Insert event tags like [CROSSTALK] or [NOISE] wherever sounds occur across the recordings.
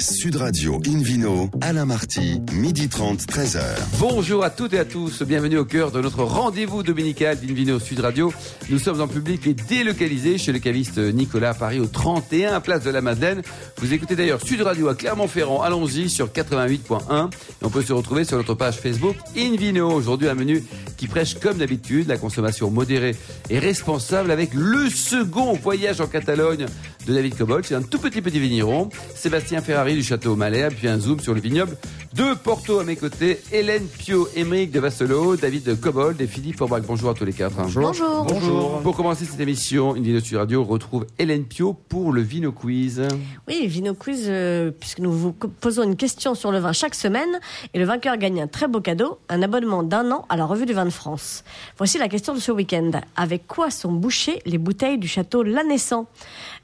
Sud Radio Invino, Alain Marty, midi 30, 13h. Bonjour à toutes et à tous, bienvenue au cœur de notre rendez-vous dominical d'Invino Sud Radio. Nous sommes en public et délocalisés chez le caviste Nicolas à Paris au 31 Place de la Madeleine. Vous écoutez d'ailleurs Sud Radio à Clermont-Ferrand, allons-y sur 88.1 et on peut se retrouver sur notre page Facebook Invino. Aujourd'hui un menu qui prêche comme d'habitude la consommation modérée et responsable avec le second voyage en Catalogne de David Cobol. C'est un tout petit petit vigneron. Sébastien Ferrari du château Malais, puis un zoom sur le vignoble de Porto à mes côtés. Hélène Pio, Émeric de Vasselo, David Cobold et Philippe Forbach. Bonjour à tous les quatre. Bonjour. Bonjour. Pour commencer cette émission, une vidéo sur radio retrouve Hélène Pio pour le Vino Quiz. Oui, Vino Quiz, euh, puisque nous vous posons une question sur le vin chaque semaine et le vainqueur gagne un très beau cadeau, un abonnement d'un an à la revue du vin de France. Voici la question de ce week-end. Avec quoi sont bouchées les bouteilles du château L'Anessant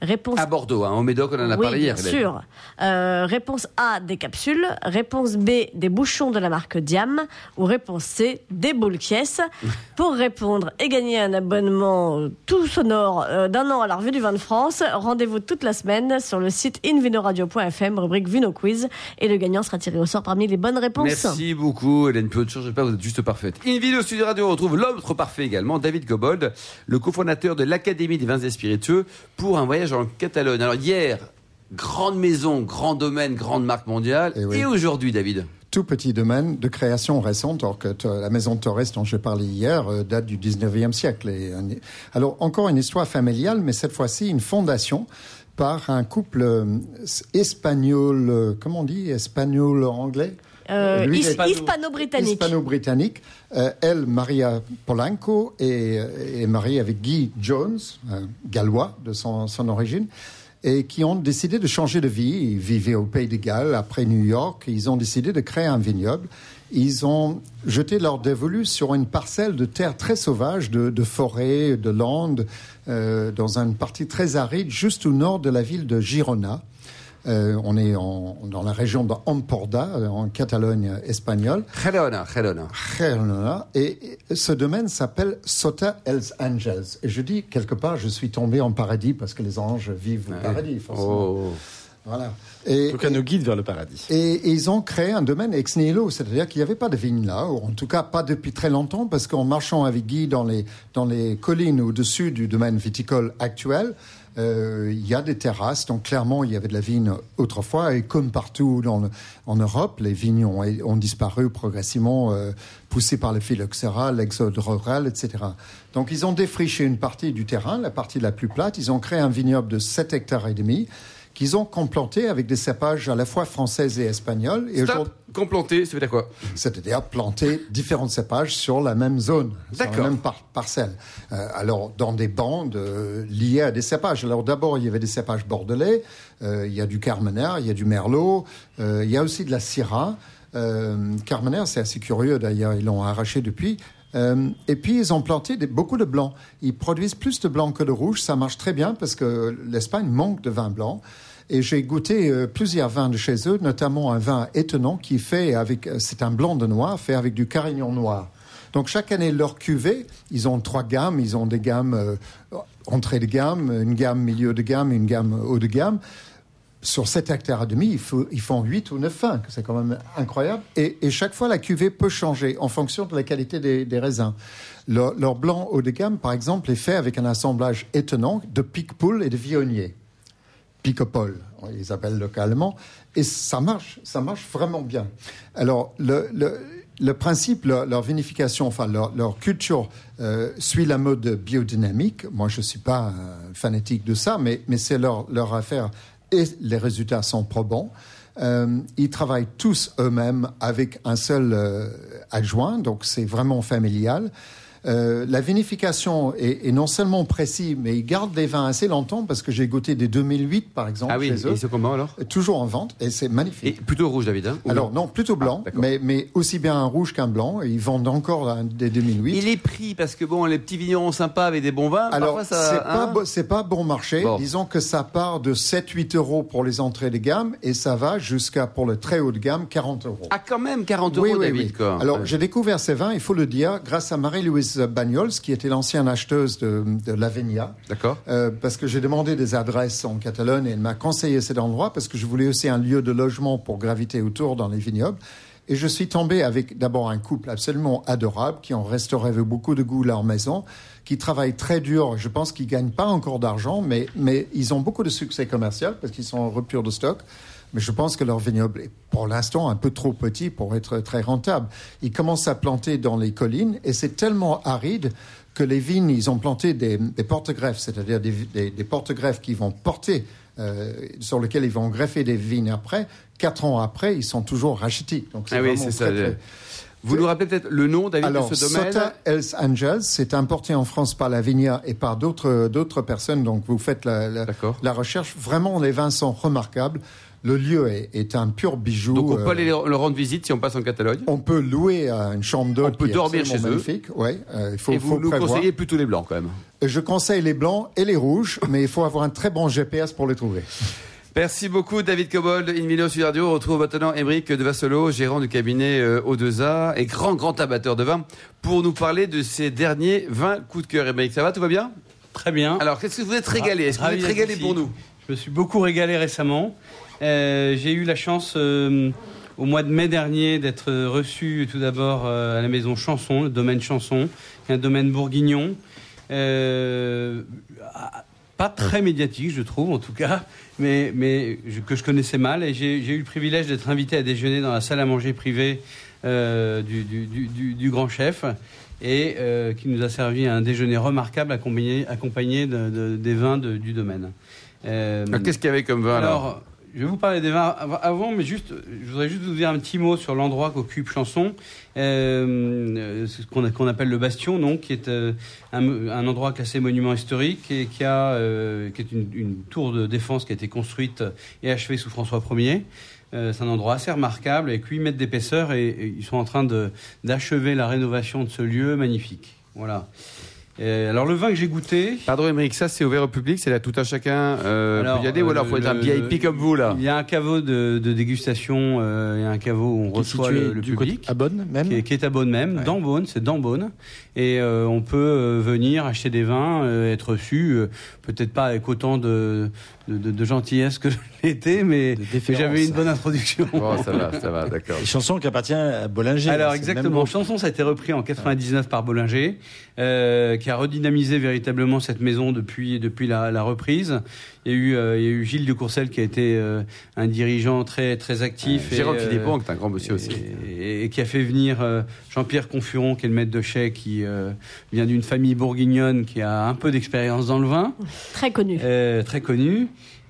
Réponse à Bordeaux, hein, au Médoc, on en a oui, parlé hier. Bien sûr. Euh, réponse A, des capsules. Réponse B, des bouchons de la marque Diam. Ou réponse C, des boules caisses. [LAUGHS] Pour répondre et gagner un abonnement euh, tout sonore euh, d'un an à la revue du vin de France, rendez-vous toute la semaine sur le site invinoradio.fm, rubrique Vino Quiz. Et le gagnant sera tiré au sort parmi les bonnes réponses. Merci beaucoup, Hélène Pio. Ne changez pas, vous êtes juste parfaite. Invino Studio Radio, retrouve l'autre parfait également, David Gobold, le cofondateur de l'Académie des vins et spiritueux, pour un voyage en Catalogne. Alors hier, grande maison, grand domaine, grande marque mondiale. Eh oui. Et aujourd'hui, David tout petit domaine de création récente, alors que la maison de Torres dont je parlais hier euh, date du 19e siècle. Et, euh, alors encore une histoire familiale, mais cette fois-ci une fondation par un couple euh, espagnol, euh, comment on dit, espagnol-anglais Euh, Hispano-britannique. Hispano-britannique. Euh, elle, Maria Polanco, est, est mariée avec Guy Jones, un gallois de son, son origine, et qui ont décidé de changer de vie. Ils vivaient au Pays de Galles, après New York. Ils ont décidé de créer un vignoble. Ils ont jeté leur dévolu sur une parcelle de terre très sauvage, de, de forêt, de landes, euh, dans une partie très aride, juste au nord de la ville de Girona. Euh, on est en- dans la région d'Amporda, euh, en Catalogne espagnole. Gerona, Gerona. Girona. Et ce domaine s'appelle Sota Els Angels. Et je dis, quelque part, je suis tombé en paradis parce que les anges vivent au paradis, forcément. Oh. Voilà. Et, Donc, elle nous guide vers le paradis. et, et ils ont créé un domaine ex nihilo, c'est-à-dire qu'il n'y avait pas de vignes là, ou en tout cas pas depuis très longtemps, parce qu'en marchant avec Guy dans les, dans les collines au-dessus du domaine viticole actuel, euh, il y a des terrasses, donc clairement il y avait de la vigne autrefois, et comme partout dans le- en Europe, les vignes ont, ont disparu progressivement, euh, poussés par le phylloxéra, l'exode rural, etc. Donc ils ont défriché une partie du terrain, la partie la plus plate, ils ont créé un vignoble de 7 hectares et demi, qu'ils ont complanté avec des cépages à la fois françaises et espagnoles. Et aujourd'hui- Stop, complanté, ça veut dire quoi c'est-à-dire planter différents cépages sur la même zone, sur la même par- parcelle. Euh, alors, dans des bandes euh, liées à des cépages. Alors, d'abord, il y avait des cépages bordelais, euh, il y a du Carmenère, il y a du Merlot, euh, il y a aussi de la Syrah. Carmenère, c'est assez curieux d'ailleurs, ils l'ont arraché depuis. Euh, et puis, ils ont planté des- beaucoup de blancs. Ils produisent plus de blancs que de rouge. Ça marche très bien parce que l'Espagne manque de vin blanc. Et j'ai goûté euh, plusieurs vins de chez eux, notamment un vin étonnant qui fait avec, euh, c'est un blanc de noir fait avec du carignan noir. Donc chaque année leur cuvée, ils ont trois gammes, ils ont des gammes euh, entrée de gamme, une gamme milieu de gamme, une gamme haut de gamme. Sur 7 hectares et demi, ils font 8 ou 9 vins, c'est quand même incroyable. Et, chaque fois, la cuvée peut changer en fonction de la qualité des, raisins. Leur, leur blanc haut de gamme, par exemple, est fait avec un assemblage étonnant de pique-poule et de vionnier. Picopole, ils appellent localement, et ça marche, ça marche vraiment bien. Alors, le, le, le principe, leur, leur vinification, enfin leur, leur culture euh, suit la mode biodynamique. Moi, je ne suis pas fanatique de ça, mais, mais c'est leur, leur affaire et les résultats sont probants. Euh, ils travaillent tous eux-mêmes avec un seul euh, adjoint, donc c'est vraiment familial. Euh, la vinification est, est non seulement précis, mais ils gardent les vins assez longtemps parce que j'ai goûté des 2008 par exemple Ah oui, chez et eux, sont comment alors? Toujours en vente et c'est Et magnifique. plutôt rouge, David. Hein, Alors non, plutôt blanc, Ah, mais, mais aussi bien un rouge qu'un blanc. Et ils vendent encore un des 2008. Et les prix, parce que bon, les petits vignerons sympas avec des bons vins, Alors, c'est pas, hein? c'est pas bon marché. Bon. Disons que ça part de 7-8 euros pour les entrées de gamme et ça va jusqu'à, pour le très haut de gamme, 40 euros. Ah, quand même, 40 Oui, euros, oui, David, oui. quoi. Alors, j'ai découvert ces vins, il faut le dire, grâce à Marie-Louise Bagnols, qui était l'ancienne acheteuse de, de Lavenia. D'accord. Euh, parce que j'ai demandé des adresses en Catalogne et elle m'a conseillé cet endroit parce que je voulais aussi un lieu de logement pour graviter autour dans les vignobles. Et je suis tombé avec d'abord un couple absolument adorable qui ont restauré avec beaucoup de goût leur maison, qui travaillent très dur. Je pense qu'ils gagnent pas encore d'argent, mais, mais ils ont beaucoup de succès commercial parce qu'ils sont en rupture de stock. Mais je pense que leur vignoble est pour l'instant un peu trop petit pour être très rentable. Ils commencent à planter dans les collines et c'est tellement aride que les vignes, ils ont planté des, des porte-greffes, c'est-à-dire des, des, des porte-greffes qui vont porter, euh, sur lesquels ils vont greffer des vignes après. Quatre ans après, ils sont toujours rachetés. Donc Ah oui, c'est ça. très, Vous nous rappelez peut-être le nom, David, alors, de ce domaine? Sota Hells Angels, c'est importé en France par la Vigna et par d'autres personnes. Donc, vous faites la, la recherche. Vraiment, les vins sont remarquables. Le lieu est, est un pur bijou. Donc on peut Euh, aller leur rendre visite si on passe en Catalogne. on peut louer euh, une chambre d'hôte. On peut qui est dormir absolument chez eux. magnifique. Ouais, euh, il faut, Et vous faut nous prévoir. conseillez plutôt les blancs quand même. Je conseille les blancs et les rouges, mais il faut avoir un très bon GPS pour les trouver. Merci beaucoup David Cobold, Invino Sud Radio. On retrouve maintenant Émeric de Vassolo, gérant du cabinet euh, O2A et grand grand abatteur de vin, pour nous parler de ces derniers vins coup de cœur. Émeric, ça va, tout va bien? Très bien. Alors, qu'est-ce que vous êtes régalé? Est-ce que vous êtes régalé pour nous? Je me suis beaucoup régalé récemment. Euh, J'ai eu la chance euh, au mois de mai dernier d'être reçu tout d'abord euh, à la maison Chanson, le domaine Chanson, un domaine bourguignon. Euh, pas très médiatique, je trouve, en tout cas, mais, que je connaissais mal. Et j'ai eu le privilège d'être invité à déjeuner dans la salle à manger privée du, grand chef et qui nous a servi un déjeuner remarquable accompagné, accompagné de- de- des vins du domaine. Euh, Alors, Qu'est-ce qu'il y avait comme vin alors, alors, je vais vous parler des vins av- avant, mais juste, je voudrais juste vous dire un petit mot sur l'endroit qu'occupe Chanson, euh, euh, ce qu'on appelle le Bastion, donc, qui est euh, un, un endroit classé monument historique et qui, a, euh, qui est une, une tour de défense qui a été construite et achevée sous François Ier. C'est un endroit assez remarquable avec 8 mètres d'épaisseur et, et ils sont en train d'achever la rénovation de ce lieu magnifique. Voilà. Euh, alors le vin que j'ai goûté, Pardon Émeric, ça c'est ouvert au public, c'est là tout un chacun euh, Alors, peut y aller ou euh, alors faut être un le- VIP comme vous là Il y a un caveau de, de dégustation euh, et un caveau où on Qui reçoit le, le du côté public. à Bonne même. Qui est, qui est à Beaune même, Ouais. dans Beaune, c'est dans Beaune. Et euh, on peut euh, venir acheter des vins, euh, être reçu, euh, peut-être pas avec autant de, de, de- de gentillesse que je [LAUGHS] l'étais, mais mais j'avais une bonne introduction. Bon, ça va, ça va, d'accord. Chanson qui appartient à Bollinger. Alors exactement. Chanson, ça a été repris en 99 par Bollinger, euh, qui a redynamisé véritablement cette maison depuis depuis la, la reprise. Il y a eu euh, il y a eu Gilles de Courcelles qui a été euh, un dirigeant très très actif. Jérôme euh, Philippon, qui est un grand monsieur aussi. et, et qui a fait venir euh, Jean-Pierre Confuron, qui est le maître de chais, qui euh, vient d'une famille bourguignonne qui a un peu d'expérience dans le vin, Très connu. euh, très connu.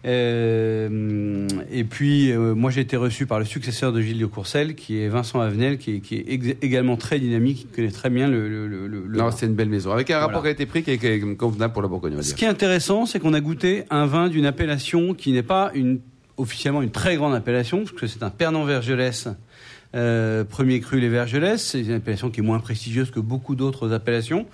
Euh, et puis, euh, moi, j'ai été reçu par le successeur de Gilles de Courcelles, qui est Vincent Avenel, qui est, qui également très dynamique, qui connaît très bien le, le, le, le Non, vin. c'est une belle maison. Avec un rapport Voilà. qualité-prix qui est- qui est convenable pour la Bourgogne, Ce qui est intéressant, c'est qu'on a goûté un vin d'une appellation qui n'est pas une, officiellement une très grande appellation, parce que c'est un Pernod Vergelès, euh, premier cru les Vergelès. C'est une appellation qui est moins prestigieuse que beaucoup d'autres appellations.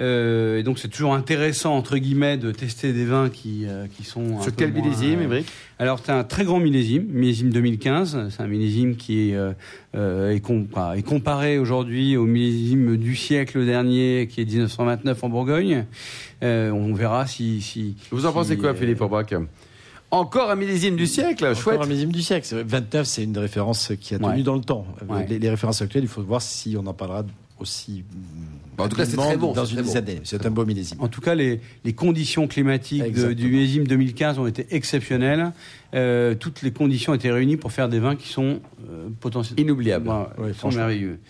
Euh, et donc c'est toujours intéressant entre guillemets de tester des vins qui, euh, qui sont Sur quel moins, millésime, euh, Émeric? Alors c'est un très grand millésime, millésime 2015. C'est un millésime qui est, est, com- pas- est comparé aujourd'hui au millésime du siècle dernier, qui est 1929 en Bourgogne. On verra si. si Vous en si, pensez quoi, Philippe Aubrac Encore un millésime du siècle, Encore chouette. un millésime du siècle. C'est- 29, c'est une référence qui a tenu Ouais. dans le temps. Ouais. Les, les références actuelles, il faut voir si on en parlera aussi. Bon, en tout cas, c'est très bon, Dans c'est une dizaine d'années. C'est un beau millésime. En tout cas, les, les conditions climatiques de- du millésime 2015 ont été exceptionnelles. Euh, toutes les conditions étaient réunies pour faire des vins qui sont euh, potentiellement Inoubliable. Ouais, Ouais, ils sont merveilleux.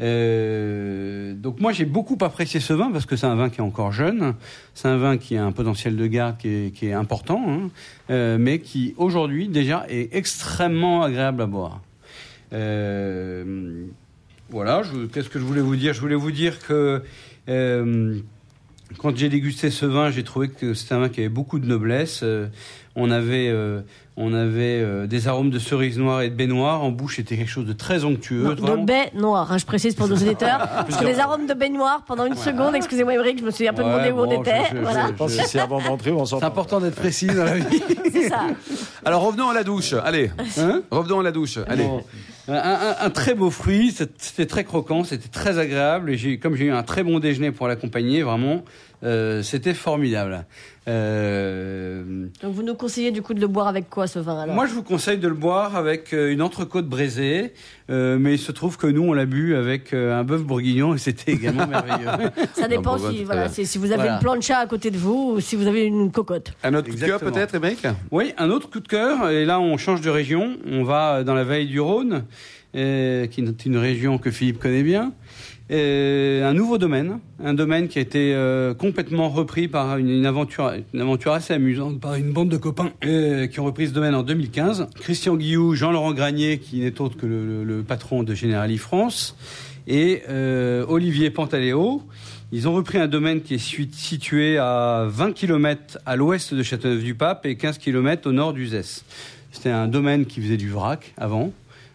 Euh, donc moi j'ai beaucoup apprécié ce vin parce que c'est un vin qui est encore jeune, c'est un vin qui a un potentiel de garde qui est, important, hein, euh, mais qui aujourd'hui déjà est extrêmement agréable à boire. Euh, voilà, qu'est-ce que je voulais vous dire? Je voulais vous dire que quand j'ai dégusté ce vin, j'ai trouvé que c'était un vin qui avait beaucoup de noblesse. Euh, On avait, euh, on avait euh, des arômes de cerise noire et de baie noire. En bouche, c'était quelque chose de très onctueux. Non, de baie noire, hein, je précise pour nos auditeurs. [LAUGHS] Parce que les arômes de baie noire, pendant une seconde, excusez-moi Émeric, je me suis un peu Ouais, demandé où on bon, était. je- je- voilà. Je pense que c'est avant d'entrer ou en C'est important d'être précis dans la vie. C'est ça. Alors revenons à la douche. Allez, Hein revenons à la douche. Allez. Bon. Un, un- très beau fruit, c'était très croquant, c'était très agréable. Et comme j'ai eu un très bon déjeuner pour l'accompagner, vraiment, euh, c'était formidable. Euh, Donc vous nous conseillez du coup de le boire avec quoi ce vin alors? Moi, je vous conseille de le boire avec euh, une entrecôte braisée, euh, mais il se trouve que nous, on l'a bu avec un bœuf bourguignon et c'était également merveilleux. [LAUGHS] Ça dépend si, voilà, vous avez Voilà. une plancha à côté de vous ou si vous avez une cocotte. Un autre coup de cœur peut-être, Émeric? Oui, un autre coup de cœur, et là on change de région, on va dans la vallée du Rhône, qui est une région que Philippe connaît bien. Un nouveau domaine, un domaine qui a été euh, complètement repris par une, aventure, aventure assez amusante par une bande de copains euh, qui ont repris ce domaine en 2015. Christian Guillou, Jean-Laurent Granier, qui n'est autre que le, patron de Generali France, et euh, Olivier Pantaléo. Ils ont repris un domaine qui est situé à 20 km à l'ouest de Châteauneuf-du-Pape et 15 km au nord d'Uzès. C'était un domaine qui faisait du vrac avant.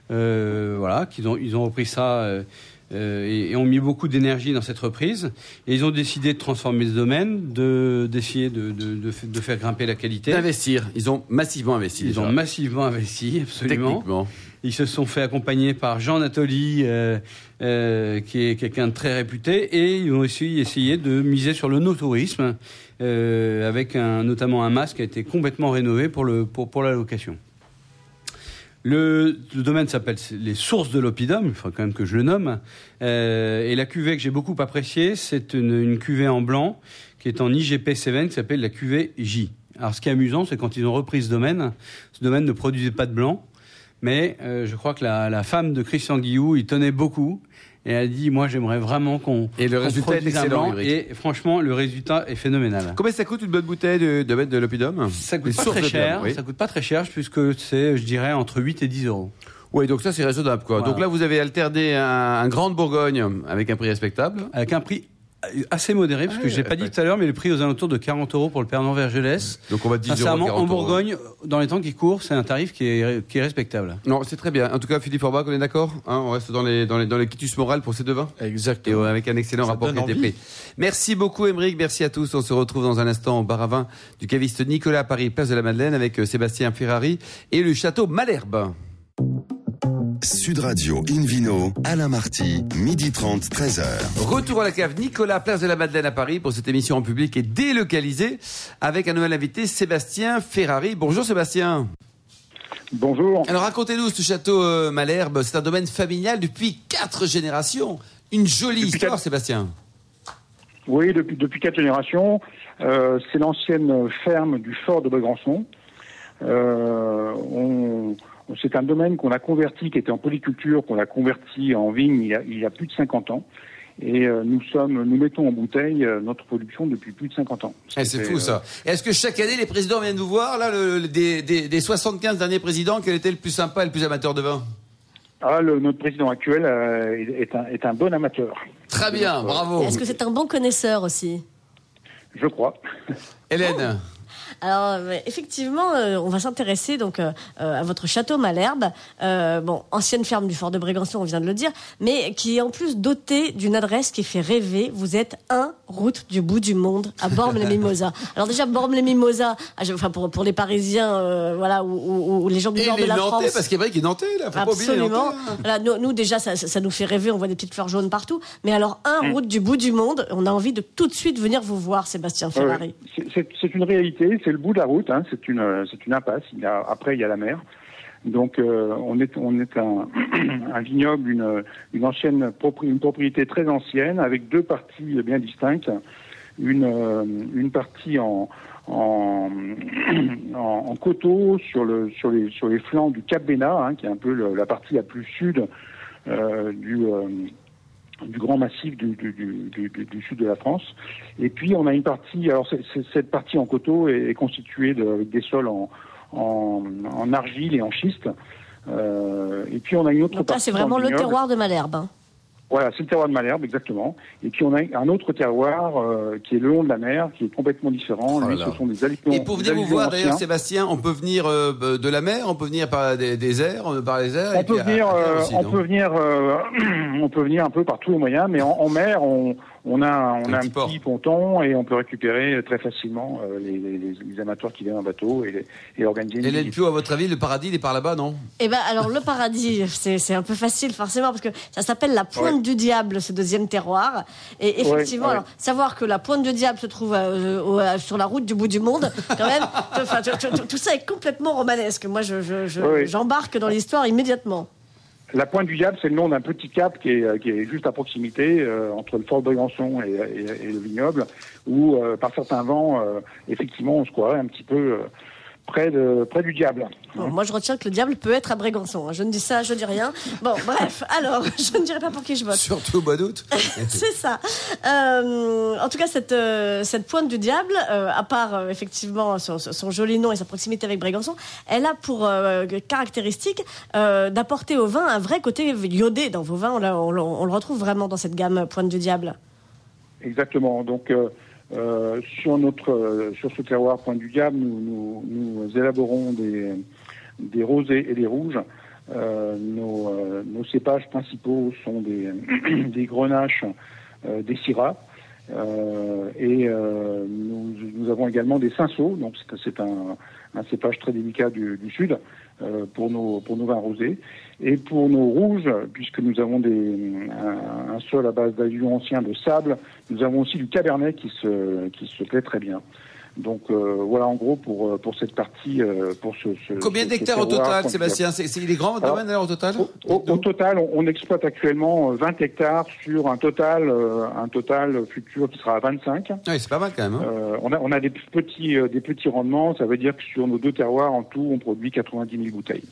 Voilà, ils ont repris ça euh, et, et ont mis beaucoup d'énergie dans cette reprise. Et ils ont décidé de transformer ce domaine, de, d'essayer de, de, de, f- de faire grimper la qualité. D'investir. Ils ont massivement investi. Ils déjà. ont massivement investi, absolument. Techniquement. Ils se sont fait accompagner par Jean Nathalie, euh, euh, qui est quelqu'un de très réputé, et ils ont aussi essayé de miser sur le no-tourisme, avec un, notamment un masque qui a été complètement rénové pour, le, pour, pour la location. Le, le domaine s'appelle les sources de l'oppidum, il faut quand même que je le nomme. Euh, et la cuvée que j'ai beaucoup appréciée, c'est une, une cuvée en blanc qui est en IGP 7 qui s'appelle la cuvée J. Alors ce qui est amusant, c'est quand ils ont repris ce domaine, ce domaine ne produisait pas de blanc, mais euh, je crois que la, la femme de Christian Guillou, il tenait beaucoup. Et elle a dit, moi j'aimerais vraiment qu'on Et le résultat est excellent. Et franchement, le résultat est phénoménal. Combien ça coûte une bonne bouteille de, de, de l'oppidum Ça Les coûte pas très cher, oui. ça coûte pas très cher puisque c'est, je dirais, entre 8 et 10 euros. Oui, donc ça c'est raisonnable quoi. Voilà. Donc là vous avez alterné un, un Grand de Bourgogne avec un prix respectable. Avec un prix assez modéré, parce Ah que j'ai pas dit tout à l'heure, mais le prix aux alentours de 40 euros pour le Pernod Vergelès. Donc on va 10 euros. Sincèrement, 40 en euros. Bourgogne, dans les temps qui courent, c'est un tarif qui est, qui est respectable. Non, c'est très bien. En tout cas, Philippe Forbach, on est d'accord hein On reste dans les, dans les, dans les quitus morales pour ces deux vins et Exactement. euh, avec un excellent Ça rapport qualité-prix. Merci beaucoup, Émeric. Merci à tous. On se retrouve dans un instant au bar à vin du caviste Nicolas à Paris, place de la Madeleine, avec euh, Sébastien Ferrari et le château Malherbe. Sud Radio Invino, Alain Marty, midi 30, 13h. Retour à la cave Nicolas, place de la Madeleine à Paris pour cette émission en public et délocalisée avec un nouvel invité, Sébastien Ferrari. Bonjour Sébastien. Bonjour. Alors racontez-nous ce château euh, Malherbe. C'est un domaine familial depuis quatre générations. Une jolie Depuis histoire, quatre- Sébastien. Oui, depuis, depuis quatre générations. Euh, c'est l'ancienne ferme du fort de Begrançon. Euh, on, c'est un domaine qu'on a converti, qui était en polyculture, qu'on a converti en vigne il y a, il y a plus de 50 ans. Et euh, nous sommes, nous mettons en bouteille euh, notre production depuis plus de 50 ans. Eh, c'est fou euh, ça. Est-ce que chaque année les présidents viennent vous voir là le- le- des, des, des 75 derniers présidents quel était le plus sympa et le plus amateur de vin? Ah, le- notre président actuel euh, est, est un, est un bon amateur, Très bien, bravo. Est-ce que c'est un bon connaisseur aussi? Je crois. Hélène, Alors euh, effectivement, euh, on va s'intéresser donc euh, à votre château Malherbe, euh, bon ancienne ferme du fort de Brégançon, on vient de le dire, mais qui est en plus doté d'une adresse qui fait rêver. Vous êtes un route du bout du monde à Bormes-les-Mimosas. [LAUGHS] Alors déjà Bormes-les-Mimosas, ah, enfin pour, pour les Parisiens, euh, voilà, ou, ou- ou les gens du et nord les de la Nantais, France. parce qu'il est vrai qu'il est Nantais là, faut pas oublier les Absolument. Nantais, hein. Voilà, nous, nous, déjà, ça, ça- ça nous fait rêver. On voit des petites fleurs jaunes partout. Mais alors, un route du bout du monde, on a envie de tout de suite venir vous voir, Sébastien Ouais, Ferrari. C'est- une réalité, c'est le bout de la route, hein, c'est une, c'est une impasse. Il après, il y a la mer. Donc, euh, on est, on est un, [CLEARS THROAT] vignoble, une, une ancienne une propriété très ancienne, avec deux parties bien distinctes. Une, euh, une partie en, en, [CLEARS THROAT] coteau sur, le, sur, les, sur les flancs du Cap Bénat, hein, qui est un peu la partie la plus sud euh, du, du grand massif du, du, du, du- sud de la France. Et puis on a une partie, alors c'est- c'est- cette partie en coteau est, est constituée de, avec des sols en, en, en argile et en schiste. Euh, et puis on a une autre Donc là, partie. c'est vraiment le vignoble. terroir de Malherbe. hein. Voilà, c'est le terroir de Malherbe, exactement. Et puis on a un autre terroir euh, qui est le long de la mer, qui est complètement différent. Oh Lui, ce sont des alluvions. Et pour venir vous voir d'ailleurs. Sébastien, on peut venir euh, de la mer, on peut venir par des, des airs, euh, par les airs. On et peut venir, à euh, aussi, on peut venir, euh, [CLEARS THROAT] on peut venir un peu par tous les moyens, mais en, en mer, on, on a, on Un a petit un port. petit ponton et on peut récupérer très facilement euh, les, les- les amateurs qui viennent en bateau et, et organiser une Hélène visite. Pio, à votre avis, le paradis, il est par là-bas, non? Eh ben, alors le paradis, [LAUGHS] c'est c'est un peu facile forcément parce que ça s'appelle la pointe Ouais. du diable, ce deuxième terroir. Et effectivement, ouais. alors savoir que la pointe du diable se trouve euh, euh, sur la route du bout du monde, [LAUGHS] quand même, tout- tout- tout ça est complètement romanesque. Moi, je- je- je- Ouais. j'embarque dans l'histoire immédiatement. La Pointe du Diable, c'est le nom d'un petit cap qui est, qui est juste à proximité, euh, entre le fort Brégançon et, et- et le vignoble, où, euh, par certains vents, euh, effectivement, on se croirait un petit peu euh, près, de, près du diable. Bon, moi, je retiens que le diable peut être à Brégançon. hein. Je ne dis ça, je dis rien. Bon, [LAUGHS] bref, alors, [LAUGHS] je ne dirai pas pour qui je vote. Surtout au mois d'août. [LAUGHS] C'est ça. Euh, en tout cas, cette, euh, cette pointe du diable, euh, à part euh, effectivement son, son joli nom et sa proximité avec Brégançon, elle a pour euh, caractéristique euh, d'apporter au vin un vrai côté iodé. Dans vos vins, on, on le retrouve vraiment dans cette gamme pointe du diable. Exactement. Donc, euh, sur notre, euh, sur ce terroir Pointe du Diable, nous, nous, nous élaborons des, des rosés et des rouges. Euh, nos, euh, nos cépages principaux sont des, [CLEARS THROAT] des grenaches, euh, des syrahs. Et nous, nous avons également des cinceaux, donc c'est- un, un cépage très délicat du, du sud pour nos pour nos vins rosés. Et pour nos rouges, puisque nous avons des, un, un sol à base d'alluvions anciens de sable, nous avons aussi du cabernet qui se qui se plaît très bien. Donc euh, voilà en gros pour euh, pour cette partie euh, pour ce, ce Combien d'hectares au total, Sébastien C'est- Il est grand votre domaine alors au total au, au- au total, on, on exploite actuellement euh, 20 hectares sur un total, euh, un total futur qui sera à 25. Oui, c'est pas mal quand même. hein. Euh, on, a, on a des petits, euh, des petits rendements. Ça veut dire que sur nos deux terroirs, en tout, on produit 90 000 bouteilles.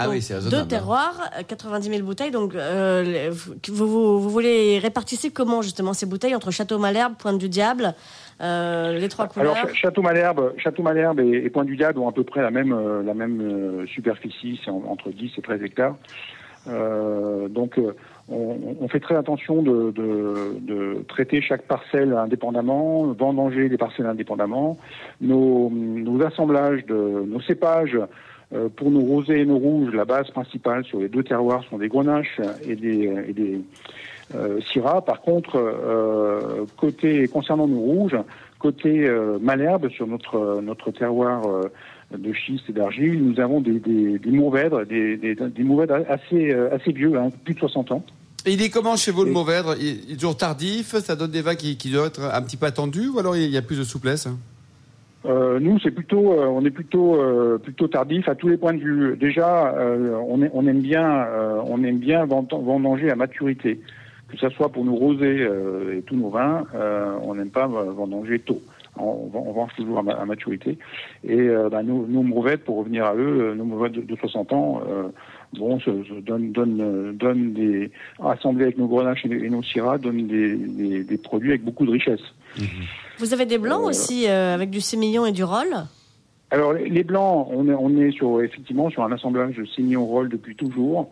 Ah oui, c'est Deux raisonnable. terroirs, euh, 90 000 bouteilles. Donc, euh, vous, vous, vous voulez répartissez comment justement ces bouteilles entre Château Malherbe, Pointe du Diable, euh, les trois couleurs Alors, Ch- Château Malherbe, Château Malherbe et, et Pointe du Diable ont à peu près la même, euh, la même euh, superficie, c'est en- entre 10 et 13 hectares. Euh, donc, euh, on, on fait très attention de, de, de traiter chaque parcelle indépendamment, vendanger les parcelles indépendamment. Nos, nos assemblages de nos cépages euh, pour nos rosés et nos rouges, la base principale sur les deux terroirs sont des grenaches et des, et des euh, syrah. Par contre, euh, côté concernant nos rouges, côté Malherbe sur notre notre terroir de schiste et d'argile, nous avons des, des, des mourvèdres, des, des, des mourvèdres assez assez vieux, hein, plus de 60 ans. Et il est comment chez vous le Mauvèdre? Il, il est toujours tardif? Ça donne des vins qui, qui doivent être un petit peu attendus ou alors il y a plus de souplesse? Euh, nous, c'est plutôt, euh, on est plutôt, euh, plutôt tardif à tous les points de vue. Déjà, euh, on, est- on aime bien, euh, on aime bien vend- vendanger à maturité, que ce soit pour nos rosés euh, et tous nos vins, on n'aime pas vendanger tôt. On, on venge toujours à, ma- à maturité. Et bah, nos, nos pour revenir à eux, nos mourvèdres de, de 60 ans, bon, se, se donnent, euh, donnent des, assemblés avec nos grenaches et, nos syrahs, donnent des, des, des produits avec beaucoup de richesse. Vous avez des blancs aussi euh, avec du sémillon et du roll Alors les blancs, on est, on est sur effectivement sur un assemblage de Sémillon Roll depuis toujours,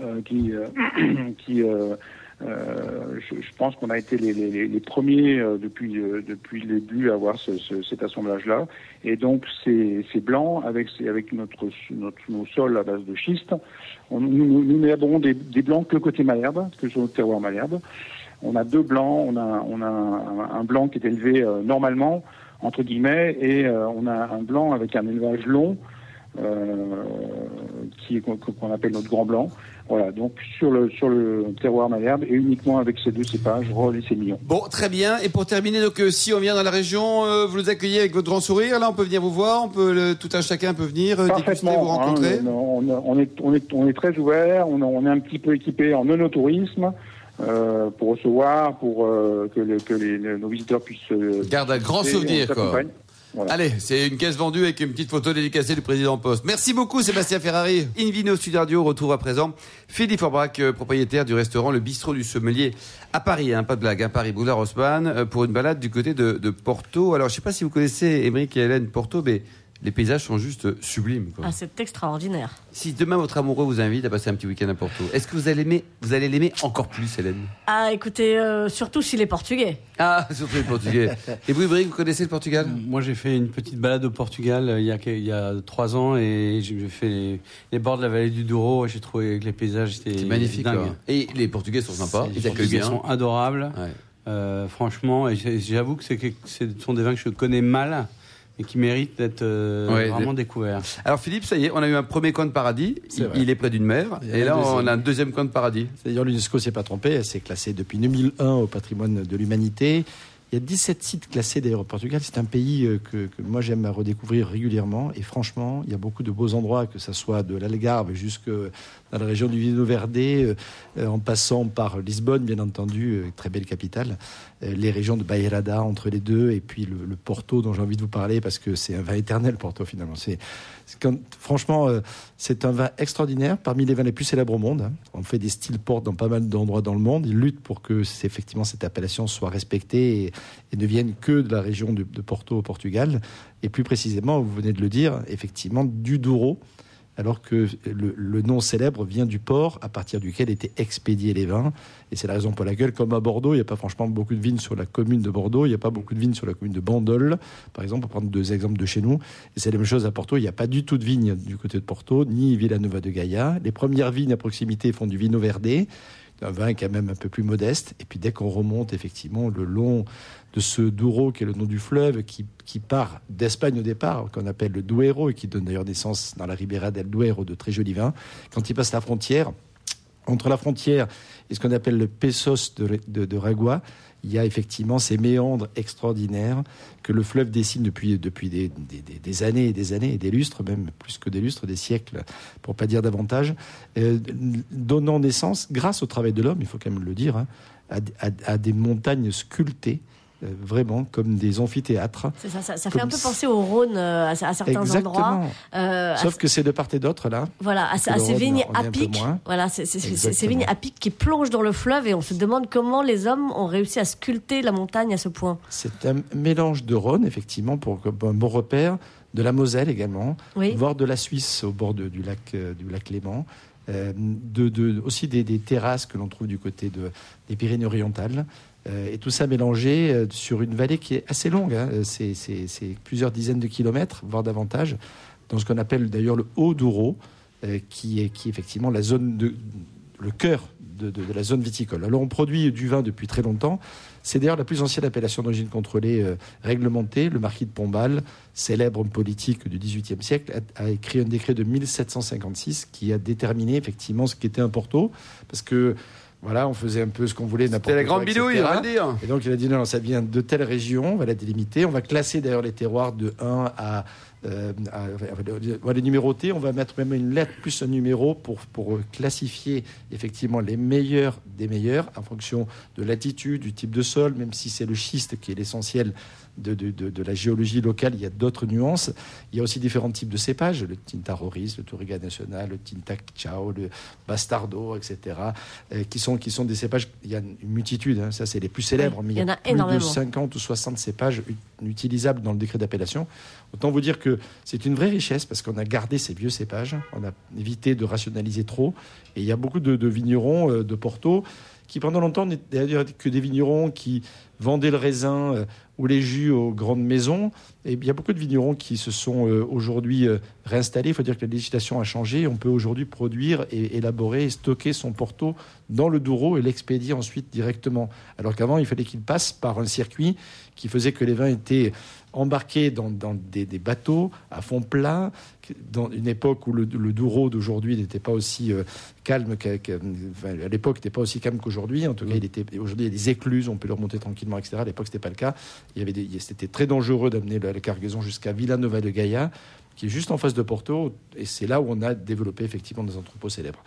euh, qui, euh, [CLEARS THROAT] qui euh, euh, je, je pense qu'on a été les, les, les premiers euh, depuis euh, depuis le début à avoir ce, ce- cet assemblage-là. Et donc ces, ces blancs avec avec notre, notre nos sols à base de schiste, on, nous, nous, n'élaborons des, des blancs que côté Malherbe, que sur notre terroir Malherbe. On a deux blancs, on a, on a un, un blanc qui est élevé euh, normalement, entre guillemets, et euh, on a un blanc avec un élevage long, euh, qui est- qu'on appelle notre grand blanc. Voilà, donc sur le, sur le terroir Malherbe, et uniquement avec ces deux cépages, Roll et Sémillon. Bon, très bien. Et pour terminer, donc, euh, si on vient dans la région, euh, vous nous accueillez avec votre grand sourire. Là, on peut venir vous voir. On peut, le- tout un chacun peut venir euh, déguster, vous Parfaitement. rencontrer. hein, on, on est, on, est, on est très ouvert, on, on est un petit peu équipé en monotourisme. Euh, pour recevoir, pour euh, que, le- que les, nos visiteurs puissent euh, Garde un grand souvenir, quoi. Voilà. Allez, c'est une caisse vendue avec une petite photo dédicacée du président Poste. Merci beaucoup, Sébastien Ferrari. Invino Sud Radio retrouve à présent Philippe Forbrac, euh, propriétaire du restaurant Le Bistrot du Sommelier à Paris. Hein, pas de blague, hein, Paris, Boulevard Haussmann, pour une balade du côté de, de Porto. Alors, je sais pas si vous connaissez Émeric et Hélène Porto, mais les paysages sont juste sublimes. quoi. Ah, c'est extraordinaire. Si demain votre amoureux vous invite à passer un petit week-end à Porto, est-ce que vous allez l'aimer, vous allez l'aimer encore plus, Hélène? Ah, écoutez, euh, surtout s'il est portugais. Ah, [LAUGHS] surtout les Portugais. Et vous, Ibrahim, vous connaissez le Portugal? Moi, j'ai fait une petite balade au Portugal euh, il y a, il y a trois ans et j'ai fait les, les bords de la vallée du Douro et j'ai trouvé que les paysages étaient C'est magnifique. dingues. quoi. Et les Portugais sont sympas, Les ils accueillent Portugais bien. sont adorables. Ouais. Euh, franchement, et j'avoue que c'est que ce sont des vins que je connais mal et qui méritent d'être euh, Ouais, vraiment découverts. Alors Philippe, ça y est, on a eu un premier coin de paradis. Il, est près d'une mer. Et a là, on a un deuxième coin de paradis. D'ailleurs, l'UNESCO s'est pas trompé, elle s'est classée depuis 2001 au patrimoine de l'humanité. Il y a 17 sites classés d'ailleurs au Portugal. C'est un pays euh, que, que moi j'aime à redécouvrir régulièrement. Et franchement, il y a beaucoup de beaux endroits, que ce soit de l'Algarve jusque dans la région du Vino Verde, euh, euh, en passant par Lisbonne, bien entendu, euh, très belle capitale, les régions de Bairrada entre les deux, et puis le, Porto dont j'ai envie de vous parler parce que c'est un vin éternel, Porto finalement. Franchement, c'est un vin extraordinaire, parmi les vins les plus célèbres au monde. hein. On fait des styles portes dans pas mal d'endroits dans le monde. Ils luttent pour que effectivement cette appellation soit respectée et, et ne vienne que de la région de, de Porto au Portugal. Et plus précisément, vous venez de le dire, effectivement, du Douro, alors que le, nom célèbre vient du port à partir duquel étaient expédiés les vins. Et c'est la raison pour laquelle, comme à Bordeaux, il n'y a pas franchement beaucoup de vignes sur la commune de Bordeaux, il n'y a pas beaucoup de vignes sur la commune de Bandol, par exemple, pour prendre deux exemples de chez nous. Et c'est la même chose à Porto, il n'y a pas du tout de vignes du côté de Porto, ni Villanova de Gaia. Les premières vignes à proximité font du vino verdé, un vin quand même un peu plus modeste. Et puis dès qu'on remonte effectivement le long de ce Douro, qui est le nom du fleuve, qui, qui part d'Espagne au départ, qu'on appelle le Duero, et qui donne d'ailleurs naissance dans la Ribera del Duero de très jolis vins. Quand il passe la frontière, entre la frontière et ce qu'on appelle le Pesos de, de, Ragua, il y a effectivement ces méandres extraordinaires que le fleuve dessine depuis, depuis des, des- années et des années, et des lustres, même plus que des lustres, des siècles, pour pas dire davantage, euh, donnant naissance, grâce au travail de l'homme, il faut quand même le dire, hein, à, des montagnes sculptées, vraiment comme des amphithéâtres. Ça, ça, ça fait un peu penser au Rhône euh, à, à certains endroits. Euh, à- Sauf que c'est de part et d'autre, là. voilà, à, ces vignes à pic. Voilà, c'est c'est- c'est- Exactement. ces vignes à pic qui plongent dans le fleuve et on se demande comment les hommes ont réussi à sculpter la montagne à ce point. C'est un mélange de Rhône, effectivement, pour un bon repère, de la Moselle également, Oui. voire de la Suisse au bord de- du, lac, euh, du lac Léman, euh, de, de- aussi des, des terrasses que l'on trouve du côté de, des Pyrénées-Orientales. Euh, et tout ça mélangé euh, sur une vallée qui est assez longue, hein, euh, c'est, plusieurs dizaines de kilomètres, voire davantage, dans ce qu'on appelle d'ailleurs le Haut-Douro, euh, qui, est, qui effectivement la zone de, le cœur de, la zone viticole. Alors on produit du vin depuis très longtemps. C'est d'ailleurs la plus ancienne appellation d'origine contrôlée réglementée. Le marquis de Pombal, célèbre politique du XVIIIe siècle, a, a écrit un décret de 1756 qui a déterminé effectivement ce qu'était un Porto, parce que voilà, on faisait un peu ce qu'on voulait. n'importe C'était la grande bidouille, on va dire. Et donc il a dit non, non, ça vient de telle région, on va la délimiter, on va classer d'ailleurs les terroirs de 1 à, euh, on va les numéroter, on va mettre même une lettre plus un numéro pour, pour euh, classifier effectivement les meilleurs des meilleurs en fonction de l'altitude, du type de sol, même si c'est le schiste qui est l'essentiel de, de- de- de la géologie locale, il y a d'autres nuances. Il y a aussi différents types de cépages, le Tinta Roriz, le Touriga National, le Tinta Chao, le Bastardo, etc., euh, qui, sont, qui sont des cépages, il y a une multitude, hein, ça c'est les plus célèbres, Oui, mais il y en a plus énormément. de 50 ou 60 cépages ut- utilisables dans le décret d'appellation. Autant vous dire que c'est une vraie richesse parce qu'on a gardé ces vieux cépages, on a évité de rationaliser trop, et il y a beaucoup de, vignerons euh, de Porto qui pendant longtemps n'étaient que des vignerons qui vendaient le raisin euh, ou les jus aux grandes maisons. Et il y a beaucoup de vignerons qui se sont euh, aujourd'hui euh, réinstallés. Il faut dire que la législation a changé. On peut aujourd'hui produire et élaborer et stocker son porto dans le Douro et l'expédier ensuite directement. Alors qu'avant, il fallait qu'il passe par un circuit qui faisait que les vins étaient embarqués dans, dans des, des bateaux à fond plat, dans une époque où le, le Douro d'aujourd'hui n'était pas aussi euh, calme qu'à, enfin, l'époque n'était pas aussi calme qu'aujourd'hui. En tout cas, il était aujourd'hui il y a des écluses, on peut le remonter tranquillement, etc. À l'époque, c'était pas le cas. Il y avait des- c'était très dangereux d'amener la, la cargaison jusqu'à Villanova de Gaia, qui est juste en face de Porto, et c'est là où on a développé effectivement des entrepôts célèbres.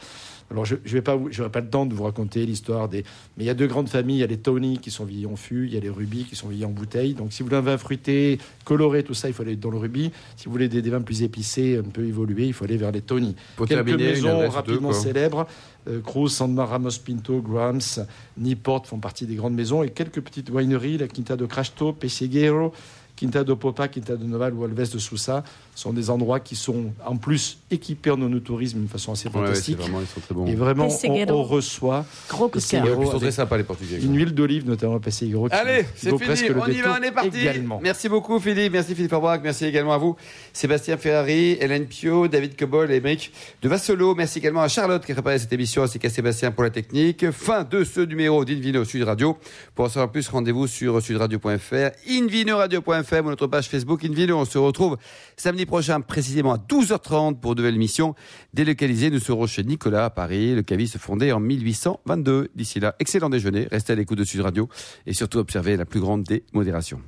Alors, je n'aurai pas, pas le temps de vous raconter l'histoire des. Mais il y a deux grandes familles. Il y a les Tony qui sont vieillis en fût, il y a les Rubis qui sont vieillis en bouteille. Donc, si vous voulez un vin fruité, coloré, tout ça, il faut aller dans le Rubis. Si vous voulez des, des vins plus épicés, un peu évolués, il faut aller vers les Tony. Pour Quelques terminer, maisons deux, rapidement célèbres. Euh, Cruz, Sandmar, Ramos Pinto, Grams, Niport font partie des grandes maisons. Et quelques petites wineries, la Quinta de Crasto, Pesseguero Quinta do Popa, Quinta do Noval ou Alves de Sousa sont des endroits qui sont en plus équipés en tourisme d'une façon assez ouais, fantastique. vraiment, ils sont très bons. et vraiment, on, on reçoit Gros de ils sont très sympas les Portugais. une huile d'olive, notamment Pesseguero, Allez, c'est fini, presque le on y va, on est parti. également. Merci beaucoup Philippe, merci Philippe Aubrac, merci également à vous, Sébastien Ferrari, Hélène Pio, David Cobol et Émeric de Vassolo. Merci également à Charlotte qui a préparé cette émission, ainsi qu'à Sébastien pour la technique. Fin de ce numéro d'Invino Sud Radio. Pour en savoir plus, rendez-vous sur sudradio.fr, invinoradio.fr ou notre page Facebook Invino. On se retrouve samedi prochain, précisément à 12h30 pour de nouvelles émissions délocalisées. Nous serons chez Nicolas à Paris, le caviste fondé en 1822. D'ici là, excellent déjeuner, restez à l'écoute de Sud Radio et surtout observez la plus grande des modérations.